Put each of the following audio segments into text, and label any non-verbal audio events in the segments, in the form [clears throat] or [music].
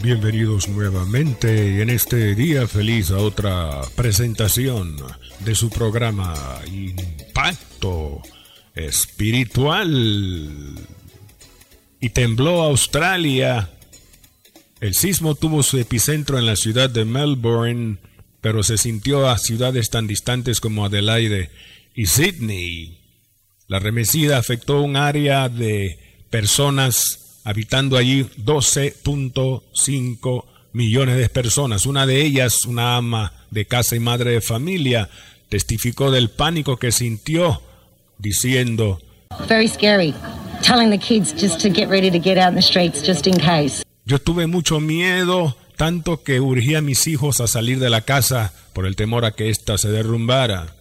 Bienvenidos nuevamente en este día feliz a otra presentación de su programa Impacto Espiritual. Y tembló Australia. El sismo tuvo su epicentro en la ciudad de Melbourne, pero se sintió a ciudades tan distantes como Adelaide y Sydney. La remesida afectó un área de personas habitando allí 12.5 millones de personas. Una de ellas, una ama de casa y madre de familia, testificó del pánico que sintió diciendo Very scary. Telling the kids just to get ready to get out in the streets just in case. Yo tuve mucho miedo, tanto que urgía a mis hijos a salir de la casa por el temor a que ésta se derrumbara.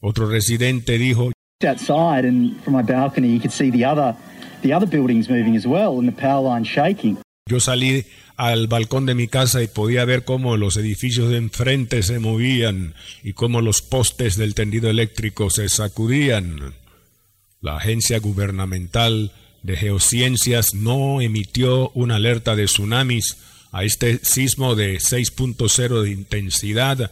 Otro residente dijo, outside and from my balcony you could see the other the other buildings moving as well and the power line shaking. Yo salí al balcón de mi casa y podía ver cómo los edificios de enfrente se movían y cómo los postes del tendido eléctrico se sacudían. La agencia gubernamental de geociencias no emitió una alerta de tsunamis a este sismo de 6.0 de intensidad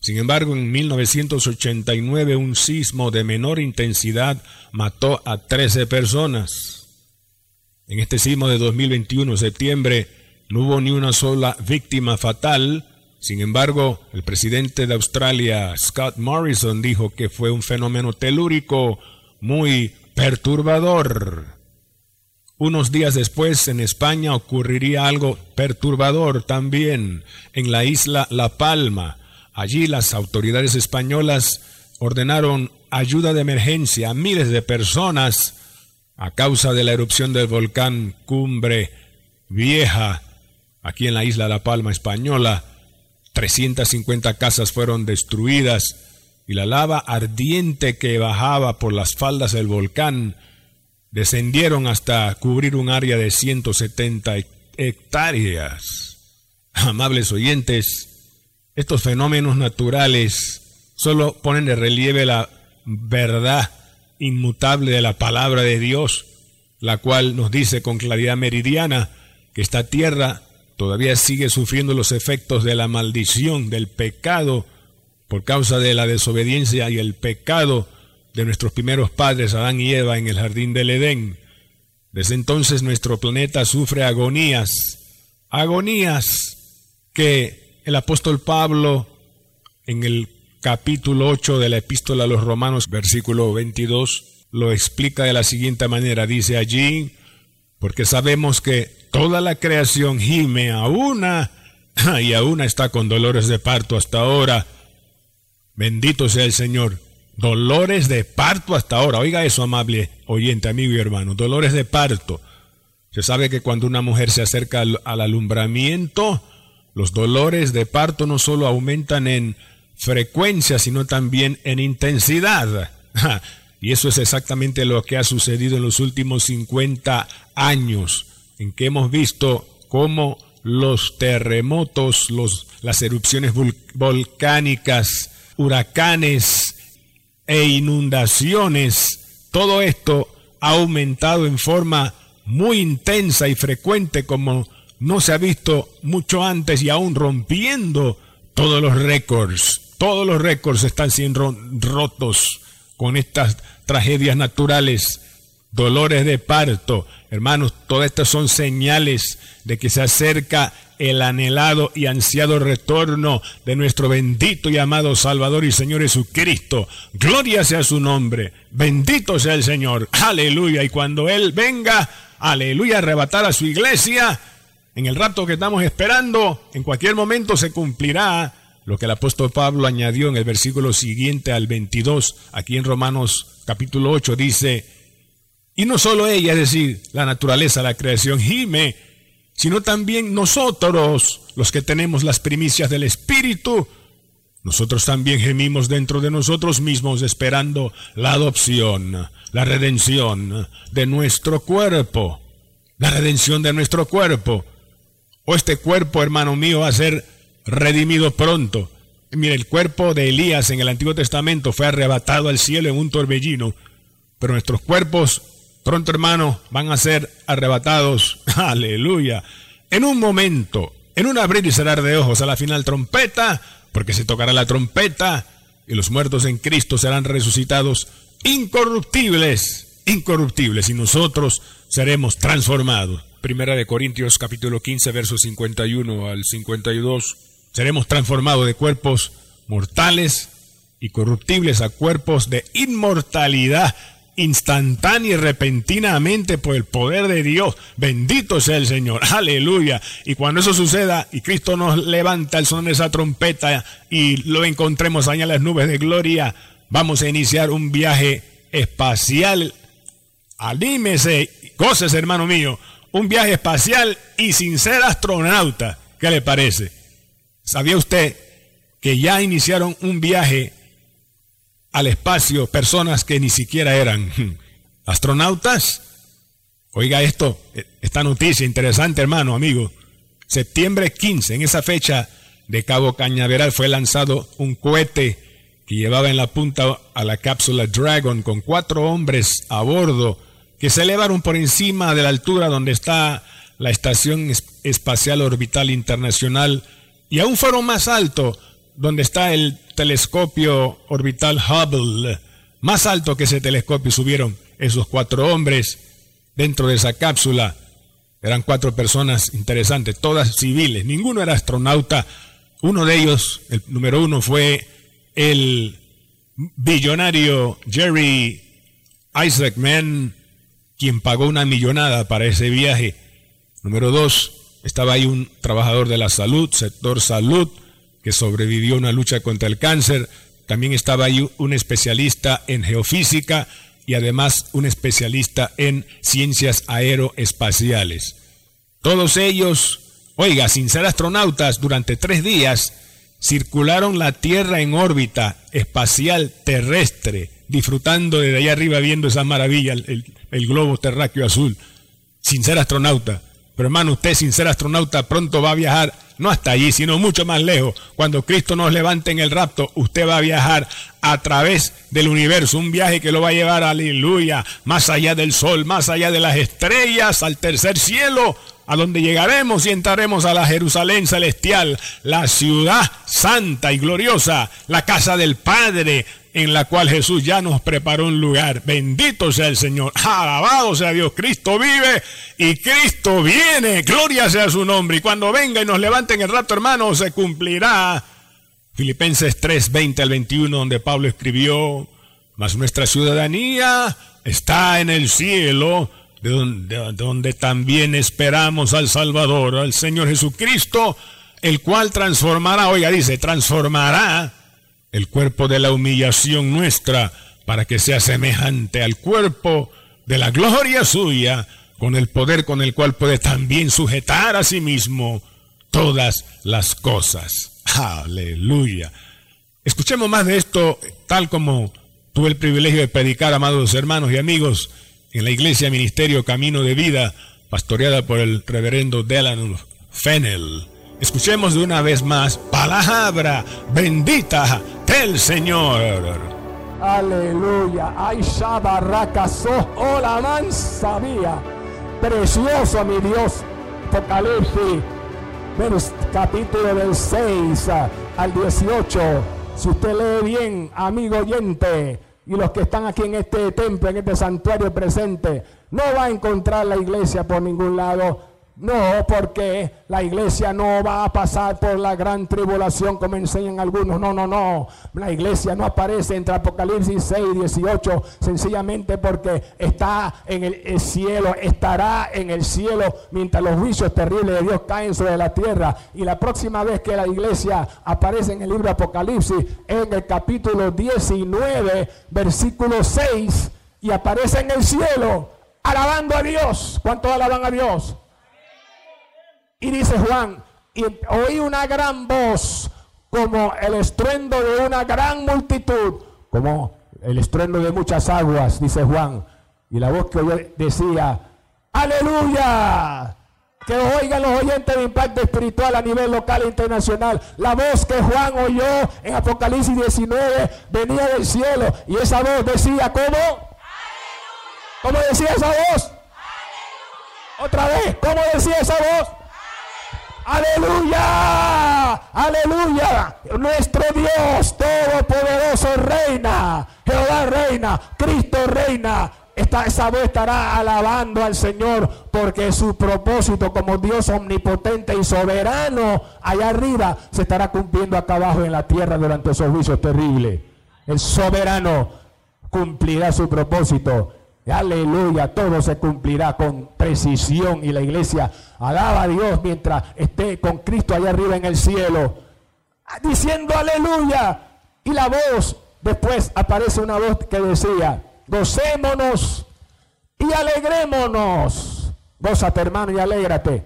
sin embargo, en 1989 un sismo de menor intensidad mató a 13 personas. En este sismo de 2021, septiembre, no hubo ni una sola víctima fatal. Sin embargo, el presidente de Australia, Scott Morrison, dijo que fue un fenómeno telúrico muy perturbador. Unos días después, en España, ocurriría algo perturbador también, en la isla La Palma Allí las autoridades españolas ordenaron ayuda de emergencia a miles de personas a causa de la erupción del volcán Cumbre Vieja, aquí en la isla La Palma española. 350 casas fueron destruidas y la lava ardiente que bajaba por las faldas del volcán descendieron hasta cubrir un área de 170 hectáreas. Amables oyentes, estos fenómenos naturales solo ponen de relieve la verdad inmutable de la palabra de Dios, la cual nos dice con claridad meridiana que esta tierra todavía sigue sufriendo los efectos de la maldición, del pecado, por causa de la desobediencia y el pecado de nuestros primeros padres, Adán y Eva, en el jardín del Edén. Desde entonces nuestro planeta sufre agonías, agonías que el apóstol Pablo en el capítulo 8 de la epístola a los Romanos, versículo 22, lo explica de la siguiente manera. Dice allí, porque sabemos que toda la creación gime a una [laughs] y a una está con dolores de parto hasta ahora. Bendito sea el Señor. Dolores de parto hasta ahora. Oiga eso, amable oyente, amigo y hermano. Dolores de parto. Se sabe que cuando una mujer se acerca al, al alumbramiento, los dolores de parto no solo aumentan en frecuencia, sino también en intensidad. Y eso es exactamente lo que ha sucedido en los últimos 50 años, en que hemos visto cómo los terremotos, los, las erupciones volcánicas, huracanes e inundaciones, todo esto ha aumentado en forma muy intensa y frecuente como no se ha visto mucho antes y aún rompiendo todos los récords. Todos los récords están siendo rotos con estas tragedias naturales, dolores de parto. Hermanos, todas estas son señales de que se acerca el anhelado y ansiado retorno de nuestro bendito y amado Salvador y Señor Jesucristo. Gloria sea su nombre. Bendito sea el Señor. Aleluya. Y cuando Él venga, aleluya, arrebatar a su iglesia, en el rato que estamos esperando, en cualquier momento se cumplirá lo que el apóstol Pablo añadió en el versículo siguiente al 22, aquí en Romanos capítulo 8, dice, y no solo ella, es decir, la naturaleza, la creación, gime, sino también nosotros, los que tenemos las primicias del Espíritu, nosotros también gemimos dentro de nosotros mismos esperando la adopción, la redención de nuestro cuerpo, la redención de nuestro cuerpo. O este cuerpo, hermano mío, va a ser redimido pronto. Mire, el cuerpo de Elías en el Antiguo Testamento fue arrebatado al cielo en un torbellino, pero nuestros cuerpos pronto, hermano, van a ser arrebatados. [laughs] Aleluya. En un momento, en un abrir y cerrar de ojos a la final trompeta, porque se tocará la trompeta y los muertos en Cristo serán resucitados incorruptibles, incorruptibles, y nosotros seremos transformados. Primera de Corintios capítulo 15, versos 51 al 52. Seremos transformados de cuerpos mortales y corruptibles a cuerpos de inmortalidad instantánea y repentinamente por el poder de Dios. Bendito sea el Señor. [laughs] Aleluya. Y cuando eso suceda y Cristo nos levanta el son de esa trompeta y lo encontremos allá en las nubes de gloria, vamos a iniciar un viaje espacial. Anímese, goces hermano mío, un viaje espacial y sin ser astronauta. ¿Qué le parece? ¿Sabía usted que ya iniciaron un viaje al espacio personas que ni siquiera eran astronautas. Oiga esto, e, esta noticia interesante, hermano, amigo. Septiembre 15, en esa fecha de Cabo Cañaveral fue lanzado un cohete que llevaba en la punta a la cápsula Dragon con cuatro hombres a bordo que se elevaron por encima de la altura donde está la Estación Espacial Orbital Internacional y aún fueron más alto donde está el telescopio orbital Hubble. Más alto que ese telescopio subieron esos cuatro hombres dentro de esa cápsula. Eran cuatro personas interesantes, todas civiles. Ninguno era astronauta. Uno de ellos, el número uno, fue el billonario Jerry Isaacman, quien pagó una millonada para ese viaje. Número dos, estaba ahí un trabajador de la salud, sector salud, que sobrevivió a una lucha contra el cáncer. También estaba ahí un especialista en geofísica y además un especialista en ciencias aeroespaciales. Todos ellos, oiga, sin ser astronautas, durante tres días circularon la Tierra en órbita espacial terrestre, disfrutando desde allá arriba viendo esa maravilla, el, el globo terráqueo azul, sin ser astronauta. Pero hermano, usted sin ser astronauta pronto va a viajar no hasta allí, sino mucho más lejos. Cuando Cristo nos levante en el rapto, usted va a viajar a través del universo, un viaje que lo va a llevar, aleluya, más allá del sol, más allá de las estrellas, al tercer cielo, a donde llegaremos y entraremos a la Jerusalén celestial, la ciudad santa y gloriosa, la casa del Padre, en la cual Jesús ya nos preparó un lugar. Bendito sea el Señor. Alabado sea Dios. Cristo vive y Cristo viene. Gloria sea su nombre. Y cuando venga y nos levante en el rato, hermano, se cumplirá. Filipenses 3, 20 al 21, donde Pablo escribió, mas nuestra ciudadanía está en el cielo, de donde, de donde también esperamos al Salvador, al Señor Jesucristo, el cual transformará, oiga, dice, transformará el cuerpo de la humillación nuestra, para que sea semejante al cuerpo de la gloria suya, con el poder con el cual puede también sujetar a sí mismo todas las cosas. Aleluya. Escuchemos más de esto, tal como tuve el privilegio de predicar, amados hermanos y amigos, en la iglesia Ministerio Camino de Vida, pastoreada por el reverendo Delan Fennel. Escuchemos de una vez más palabra bendita del Señor. Aleluya. Ay, Shabarrakaso. Hola, man, sabía. Precioso, mi Dios. Apocalipsis, capítulo del 6 al 18. Si usted lee bien, amigo oyente, y los que están aquí en este templo, en este santuario presente, no va a encontrar la iglesia por ningún lado no, porque la iglesia no va a pasar por la gran tribulación como enseñan algunos. No, no, no. La iglesia no aparece entre Apocalipsis 6 y 18 sencillamente porque está en el, cielo, estará en el cielo mientras los juicios terribles de Dios caen sobre la tierra. Y la próxima vez que la iglesia aparece en el libro de Apocalipsis, en el capítulo 19, versículo 6, y aparece en el cielo alabando a Dios. ¿Cuántos alaban a Dios? Y dice Juan, y oí una gran voz como el estruendo de una gran multitud, como el estruendo de muchas aguas, dice Juan. Y la voz que oyó decía, aleluya. Que oigan los oyentes de impacto espiritual a nivel local e internacional. La voz que Juan oyó en Apocalipsis 19 venía del cielo. Y esa voz decía, ¿cómo? ¿Cómo decía esa voz? Otra vez, ¿cómo decía esa voz? Aleluya, aleluya. Nuestro Dios Todopoderoso reina. Jehová reina. Cristo reina. Esta, esa voz estará alabando al Señor porque su propósito como Dios omnipotente y soberano allá arriba se estará cumpliendo acá abajo en la tierra durante esos juicios terribles. El soberano cumplirá su propósito Aleluya, todo se cumplirá con precisión y la iglesia alaba a Dios mientras esté con Cristo allá arriba en el cielo, diciendo aleluya. Y la voz, después aparece una voz que decía, gocémonos y alegrémonos. Gózate hermano y alégrate.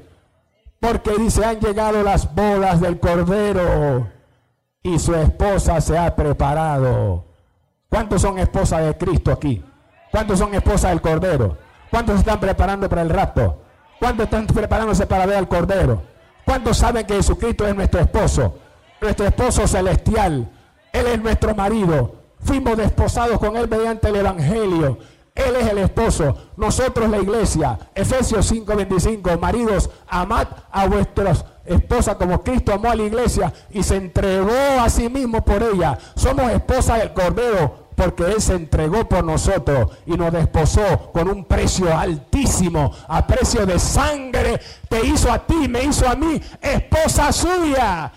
Porque dice, han llegado las bodas del Cordero y su esposa se ha preparado. ¿Cuántos son esposas de Cristo aquí? ¿Cuántos son esposas del Cordero? ¿Cuántos están preparando para el rapto? ¿Cuántos están preparándose para ver al Cordero? ¿Cuántos saben que Jesucristo es nuestro esposo? Nuestro esposo celestial. Él es nuestro marido. Fuimos desposados con Él mediante el Evangelio. Él es el esposo, nosotros la iglesia. Efesios 5:25, maridos, amad a vuestras esposas como Cristo amó a la iglesia y se entregó a sí mismo por ella. Somos esposas del Cordero, porque Él se entregó por nosotros y nos desposó con un precio altísimo, a precio de sangre. Te hizo a ti, me hizo a mí, esposa suya.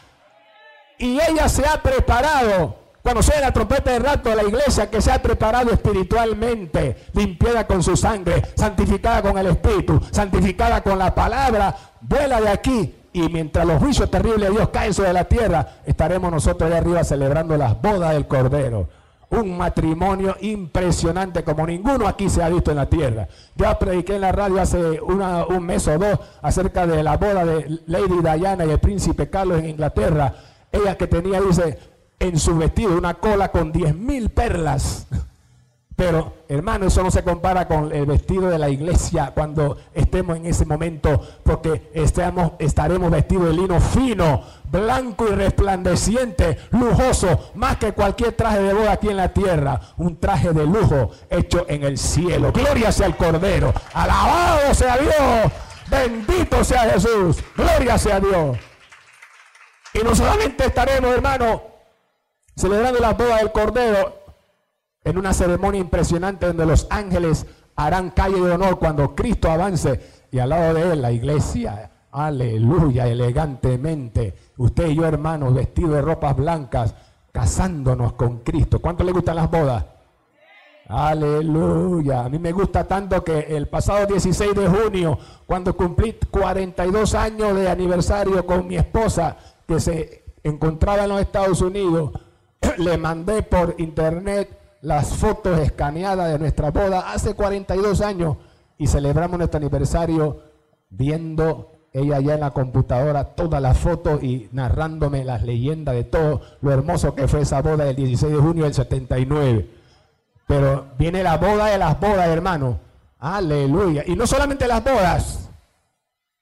Y ella se ha preparado. Cuando la trompeta de rato de la iglesia, que se ha preparado espiritualmente, limpiada con su sangre, santificada con el Espíritu, santificada con la palabra, vuela de aquí y mientras los juicios terribles de Dios caen sobre la tierra, estaremos nosotros allá arriba celebrando las bodas del Cordero un matrimonio impresionante como ninguno aquí se ha visto en la tierra. Yo prediqué en la radio hace un mes o dos acerca de la boda de Lady Diana y el príncipe Carlos en Inglaterra. Ella que tenía, dice, en su vestido una cola con diez mil perlas. Pero, hermano, eso no se compara con el vestido de la iglesia cuando estemos en ese momento, porque estaremos vestidos de lino fino, blanco y resplandeciente, lujoso, más que cualquier traje de boda aquí en la tierra. Un traje de lujo hecho en el cielo. Gloria sea el Cordero. Alabado sea Dios. Bendito sea Jesús. Gloria sea Dios. Y no solamente estaremos, hermano, celebrando la boda del Cordero en una ceremonia impresionante donde los ángeles harán calle de honor cuando Cristo avance y al lado de él la iglesia, aleluya, elegantemente, usted y yo hermanos vestidos de ropas blancas, casándonos con Cristo. ¿Cuánto le gustan las bodas? Aleluya. A mí me gusta tanto que el pasado 16 de junio, cuando cumplí 42 años de aniversario con mi esposa, que se encontraba en los Estados Unidos, [clears throat] le mandé por internet las fotos escaneadas de nuestra boda hace 42 años y celebramos nuestro aniversario viendo ella ya en la computadora todas las fotos y narrándome las leyendas de todo lo hermoso que fue esa boda del 16 de junio del 79. Pero viene la boda de las bodas, hermano. Aleluya. Y no solamente las bodas.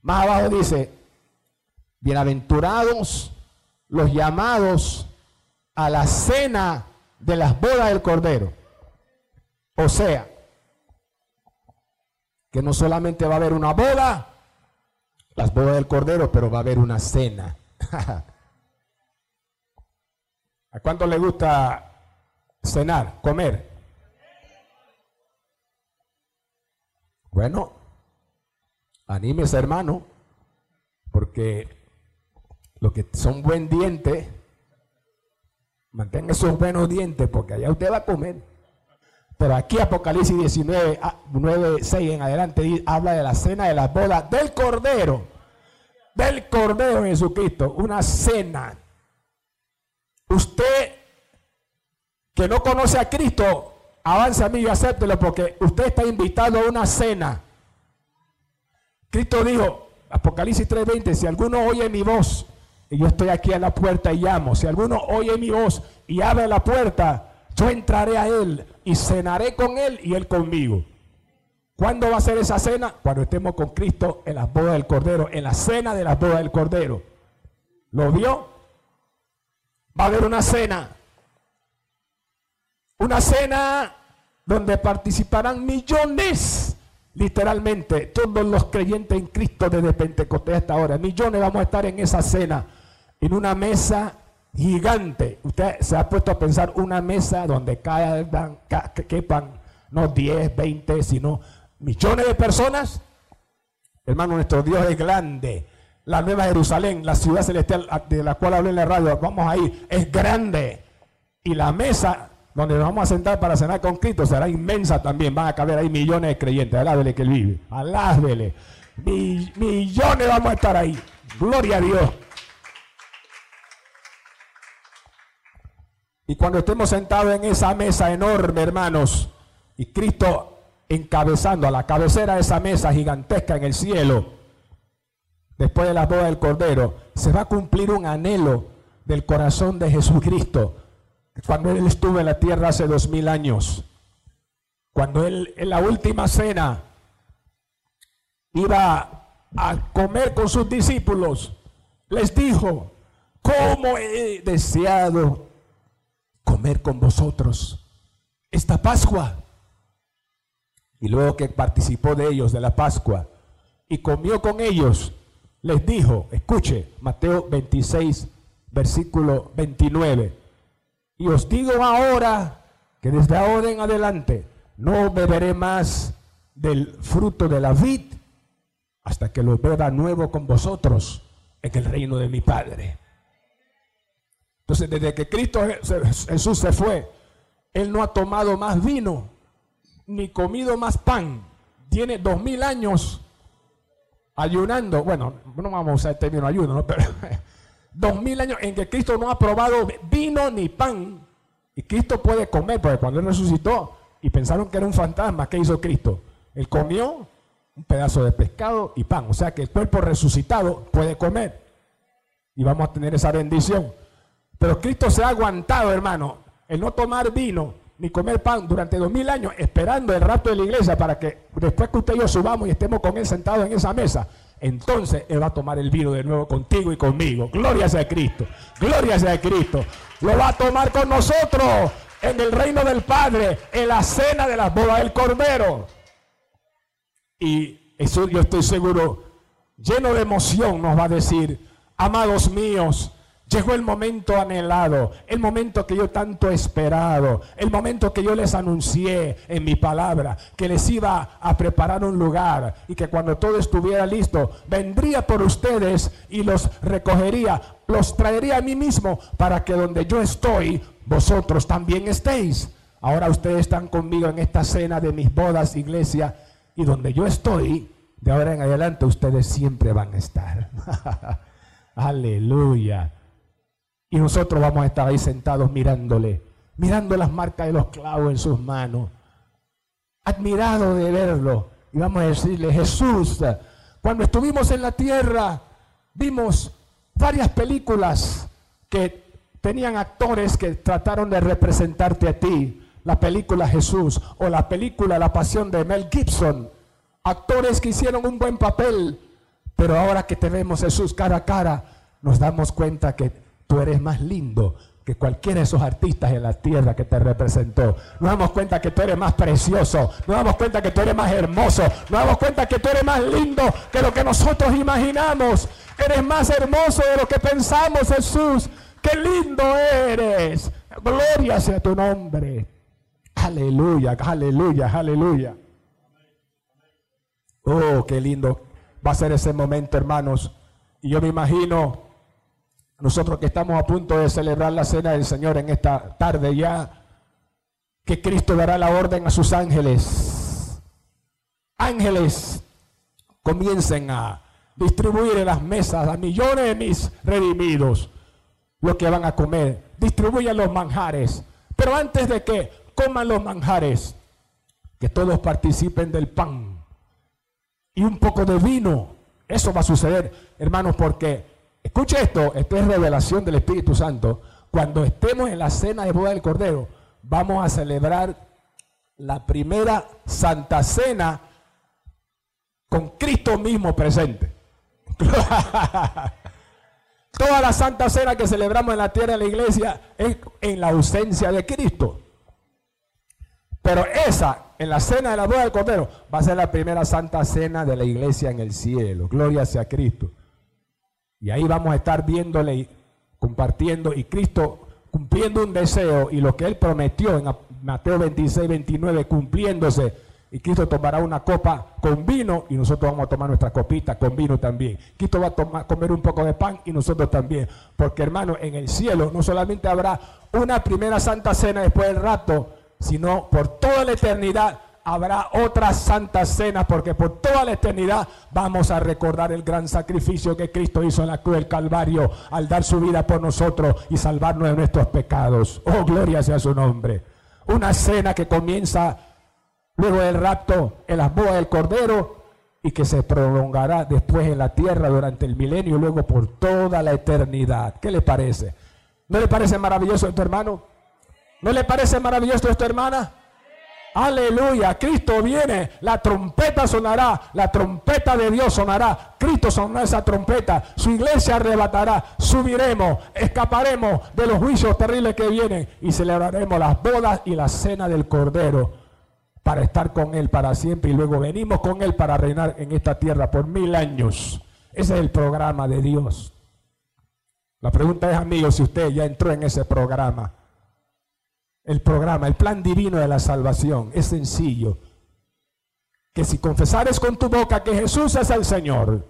Más abajo dice, bienaventurados los llamados a la cena de las bodas del Cordero. O sea, que no solamente va a haber una boda, las bodas del Cordero, pero va a haber una cena. [laughs] ¿A cuánto le gusta cenar, comer? Bueno, anímese hermano, porque lo que son buen diente Mantenga esos buenos dientes porque allá usted va a comer. Pero aquí Apocalipsis 19, 9, 6 en adelante habla de la cena de las bodas del Cordero. Del Cordero Jesucristo. Una cena. Usted que no conoce a Cristo, avance a mí y acéptelo porque usted está invitado a una cena. Cristo dijo, Apocalipsis 3:20, si alguno oye mi voz, y yo estoy aquí a la puerta y llamo, si alguno oye mi voz y abre la puerta, yo entraré a él y cenaré con él y él conmigo. ¿Cuándo va a ser esa cena? Cuando estemos con Cristo en las bodas del Cordero, en la cena de las bodas del Cordero. ¿Lo vio? Va a haber una cena. Una cena donde participarán millones, literalmente, todos los creyentes en Cristo desde Pentecostés hasta ahora. Millones vamos a estar en esa cena, en una mesa gigante. Usted se ha puesto a pensar una mesa donde caigan, quepan no 10, 20, sino millones de personas. Hermano, nuestro Dios es grande. La Nueva Jerusalén, la ciudad celestial de la cual hablé en la radio, vamos a ir, es grande. Y la mesa donde nos vamos a sentar para cenar con Cristo será inmensa también. Van a caber ahí millones de creyentes. Alábele que él vive. Alábele. millones vamos a estar ahí. Gloria a Dios. Y cuando estemos sentados en esa mesa enorme, hermanos, y Cristo encabezando a la cabecera de esa mesa gigantesca en el cielo, después de la boda del Cordero, se va a cumplir un anhelo del corazón de Jesucristo. Cuando Él estuvo en la tierra hace dos mil años, cuando Él en la última cena iba a comer con sus discípulos, les dijo, ¿cómo he deseado con vosotros esta Pascua? Y luego que participó de ellos de la Pascua y comió con ellos, les dijo, escuche, Mateo 26, versículo 29, y os digo ahora que desde ahora en adelante no beberé más del fruto de la vid hasta que lo beba nuevo con vosotros en el reino de mi Padre. Entonces, desde que Cristo Jesús se fue, Él no ha tomado más vino ni comido más pan. Tiene dos mil años ayunando. Bueno, no vamos a usar el término ayuno, ¿no? [laughs] pero dos mil años en que Cristo no ha probado vino ni pan. Y Cristo puede comer, porque cuando Él resucitó y pensaron que era un fantasma, ¿qué hizo Cristo? Él comió un pedazo de pescado y pan. O sea que el cuerpo resucitado puede comer. Y vamos a tener esa bendición. Pero Cristo se ha aguantado, hermano, el no tomar vino ni comer pan durante dos mil años, esperando el rato de la iglesia para que después que usted y yo subamos y estemos con él sentados en esa mesa, entonces él va a tomar el vino de nuevo contigo y conmigo. Gloria sea Cristo, gloria sea Cristo. Lo va a tomar con nosotros en el reino del Padre, en la cena de las bodas del Cordero. Y eso yo estoy seguro, lleno de emoción, nos va a decir, amados míos, Llegó el momento anhelado, el momento que yo tanto he esperado, el momento que yo les anuncié en mi palabra, que les iba a preparar un lugar y que cuando todo estuviera listo, vendría por ustedes y los recogería, los traería a mí mismo para que donde yo estoy, vosotros también estéis. Ahora ustedes están conmigo en esta cena de mis bodas, iglesia, y donde yo estoy, de ahora en adelante ustedes siempre van a estar. [laughs] Aleluya. Y nosotros vamos a estar ahí sentados mirándole, mirando las marcas de los clavos en sus manos, admirado de verlo. Y vamos a decirle, Jesús, cuando estuvimos en la tierra, vimos varias películas que tenían actores que trataron de representarte a ti. La película Jesús o la película La Pasión de Mel Gibson. Actores que hicieron un buen papel, pero ahora que te vemos Jesús cara a cara, nos damos cuenta que tú eres más lindo que cualquiera de esos artistas en la tierra que te representó. Nos damos cuenta que tú eres más precioso, nos damos cuenta que tú eres más hermoso, nos damos cuenta que tú eres más lindo que lo que nosotros imaginamos. Eres más hermoso de lo que pensamos, Jesús. Qué lindo eres. Gloria sea tu nombre. Aleluya, aleluya, aleluya. Oh, qué lindo va a ser ese momento, hermanos. Y yo me imagino nosotros que estamos a punto de celebrar la cena del Señor en esta tarde ya, que Cristo dará la orden a sus ángeles. Ángeles, comiencen a distribuir en las mesas a millones de mis redimidos lo que van a comer. Distribuyan los manjares. Pero antes de que coman los manjares, que todos participen del pan y un poco de vino Eso va a suceder, hermanos, porque, escuche esto, esto es revelación del Espíritu Santo. Cuando estemos en la cena de boda del Cordero, vamos a celebrar la primera Santa Cena con Cristo mismo presente. [laughs] Toda la Santa Cena que celebramos en la tierra de la iglesia es en la ausencia de Cristo. Pero esa, en la cena de la boda del Cordero, va a ser la primera Santa Cena de la iglesia en el cielo. Gloria sea Cristo. Y ahí vamos a estar viéndole y compartiendo y Cristo cumpliendo un deseo y lo que él prometió en Mateo 26, 29, cumpliéndose y Cristo tomará una copa con vino y nosotros vamos a tomar nuestra copita con vino también. Cristo va a tomar, comer un poco de pan y nosotros también. Porque hermano, en el cielo no solamente habrá una primera santa cena después del rato, sino por toda la eternidad habrá otra santa cena, porque por toda la eternidad vamos a recordar el gran sacrificio que Cristo hizo en la cruz del Calvario al dar su vida por nosotros y salvarnos de nuestros pecados. Oh, gloria sea su nombre. Una cena que comienza luego del rapto en las bodas del Cordero y que se prolongará después en la tierra durante el milenio y luego por toda la eternidad. ¿Qué le parece? ¿No le parece maravilloso esto, hermano? ¿No le parece maravilloso esto, hermana? Aleluya, Cristo viene, la trompeta sonará, la trompeta de Dios sonará, Cristo sonará esa trompeta, su iglesia arrebatará, subiremos, escaparemos de los juicios terribles que vienen y celebraremos las bodas y la cena del Cordero para estar con Él para siempre y luego venimos con Él para reinar en esta tierra por mil años. Ese es el programa de Dios. La pregunta es, amigos, si usted ya entró en ese programa. El programa, el plan divino de la salvación es sencillo. Que si confesares con tu boca que Jesús es el Señor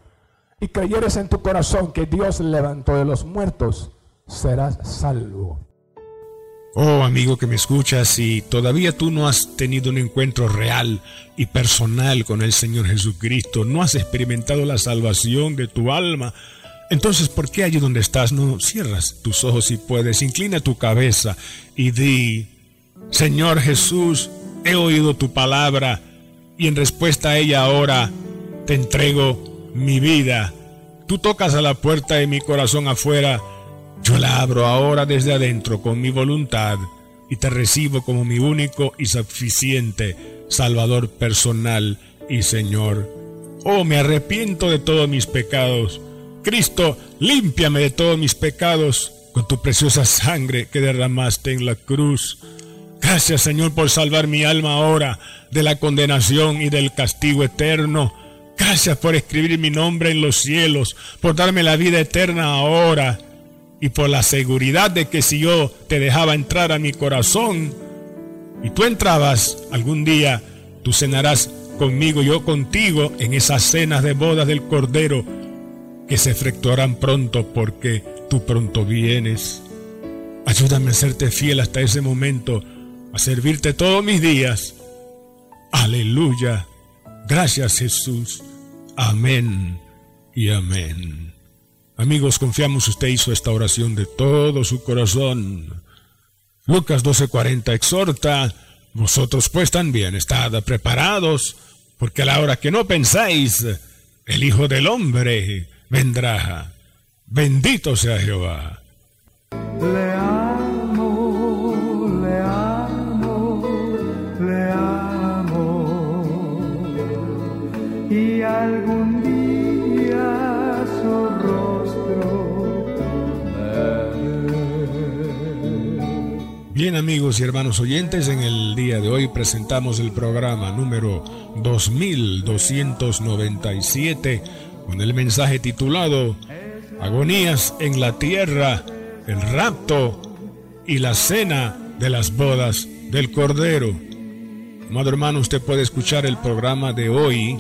y creyeres en tu corazón que Dios levantó de los muertos, serás salvo. Oh amigo que me escuchas, si todavía tú no has tenido un encuentro real y personal con el Señor Jesucristo, no has experimentado la salvación de tu alma, entonces ¿por qué allí donde estás no cierras tus ojos si puedes? Inclina tu cabeza y di, Señor Jesús, he oído tu palabra y en respuesta a ella ahora te entrego mi vida. Tú tocas a la puerta de mi corazón afuera yo la abro ahora desde adentro con mi voluntad y te recibo como mi único y suficiente Salvador personal y Señor. Oh, me arrepiento de todos mis pecados. Cristo, límpiame de todos mis pecados con tu preciosa sangre que derramaste en la cruz. Gracias Señor por salvar mi alma ahora de la condenación y del castigo eterno. Gracias por escribir mi nombre en los cielos, por darme la vida eterna ahora y por la seguridad de que si yo te dejaba entrar a mi corazón y tú entrabas algún día, tú cenarás conmigo, yo contigo en esas cenas de bodas del Cordero que se efectuarán pronto porque tú pronto vienes. Ayúdame a serte fiel hasta ese momento, a servirte todos mis días. Aleluya. Gracias Jesús. Amén y amén. Amigos, confiamos usted hizo esta oración de todo su corazón. Lucas 12:40 exhorta, vosotros pues también estad preparados, porque a la hora que no pensáis, el Hijo del Hombre vendrá. Bendito sea Jehová. Le amo, le amo, le amo. Y algún día su Bien amigos y hermanos oyentes, en el día de hoy presentamos el programa número 2297 con el mensaje titulado Agonías en la tierra, el rapto y la cena de las bodas del Cordero. Amado hermano, usted puede escuchar el programa de hoy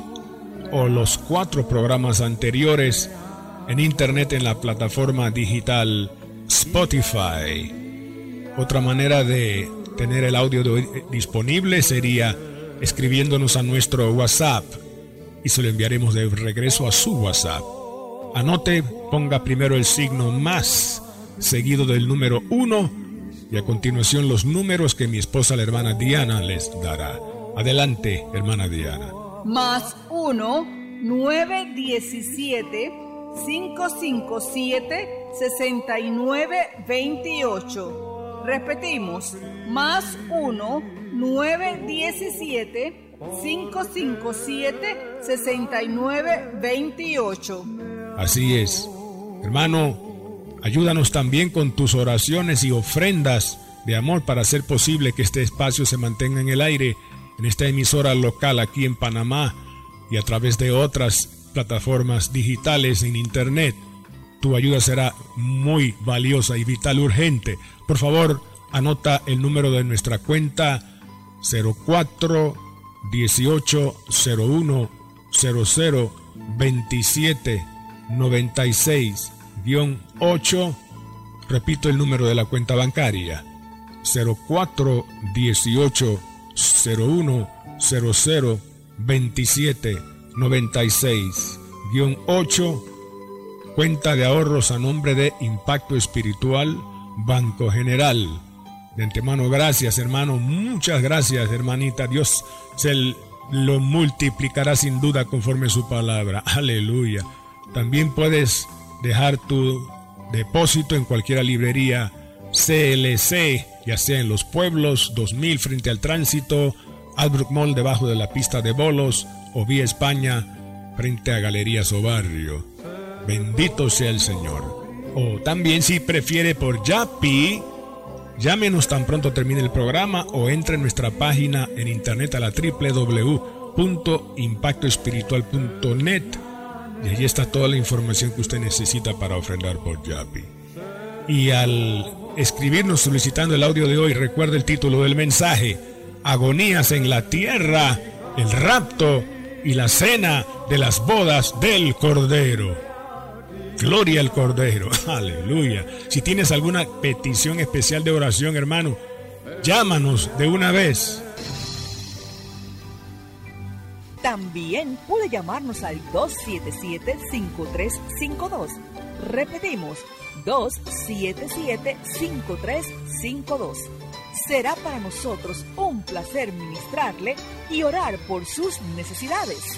o los cuatro programas anteriores en internet en la plataforma digital Spotify. Otra manera de tener el audio disponible sería escribiéndonos a nuestro WhatsApp y se lo enviaremos de regreso a su WhatsApp. Anote, ponga primero el signo más seguido del número 1 y a continuación los números que mi esposa, la hermana Diana, les dará. Adelante, hermana Diana. Más 1 1-917-557-6928. Repetimos, más 1-917-557-6928. Así es. Hermano, ayúdanos también con tus oraciones y ofrendas de amor para hacer posible que este espacio se mantenga en el aire en esta emisora local aquí en Panamá y a través de otras plataformas digitales en Internet. Tu ayuda será muy valiosa y vital urgente. Por favor, anota el número de nuestra cuenta 04 18 01 00 27 96 8. Repito el número de la cuenta bancaria 04 18 01 00 27 96 8 cuenta de ahorros a nombre de Impacto Espiritual Banco General. De antemano, gracias hermano, muchas gracias hermanita. Dios se lo multiplicará sin duda conforme su palabra. Aleluya. También puedes dejar tu depósito en cualquier librería CLC, ya sea en los pueblos, 2000 frente al tránsito, Albrook Mall debajo de la pista de bolos o Vía España frente a Galerías o Barrio. Bendito sea el Señor. O también si prefiere por Yapi, llámenos tan pronto termine el programa o entre en nuestra página en internet a la www.impactoespiritual.net y allí está toda la información que usted necesita para ofrendar por Yapi. Y al escribirnos solicitando el audio de hoy, recuerda el título del mensaje, Agonías en la Tierra, el rapto y la cena de las bodas del Cordero. Gloria al Cordero. [laughs] Aleluya. Si tienes alguna petición especial de oración, hermano, llámanos de una vez. También puede llamarnos al 277-5352. Repetimos, 277-5352. Será para nosotros un placer ministrarle y orar por sus necesidades.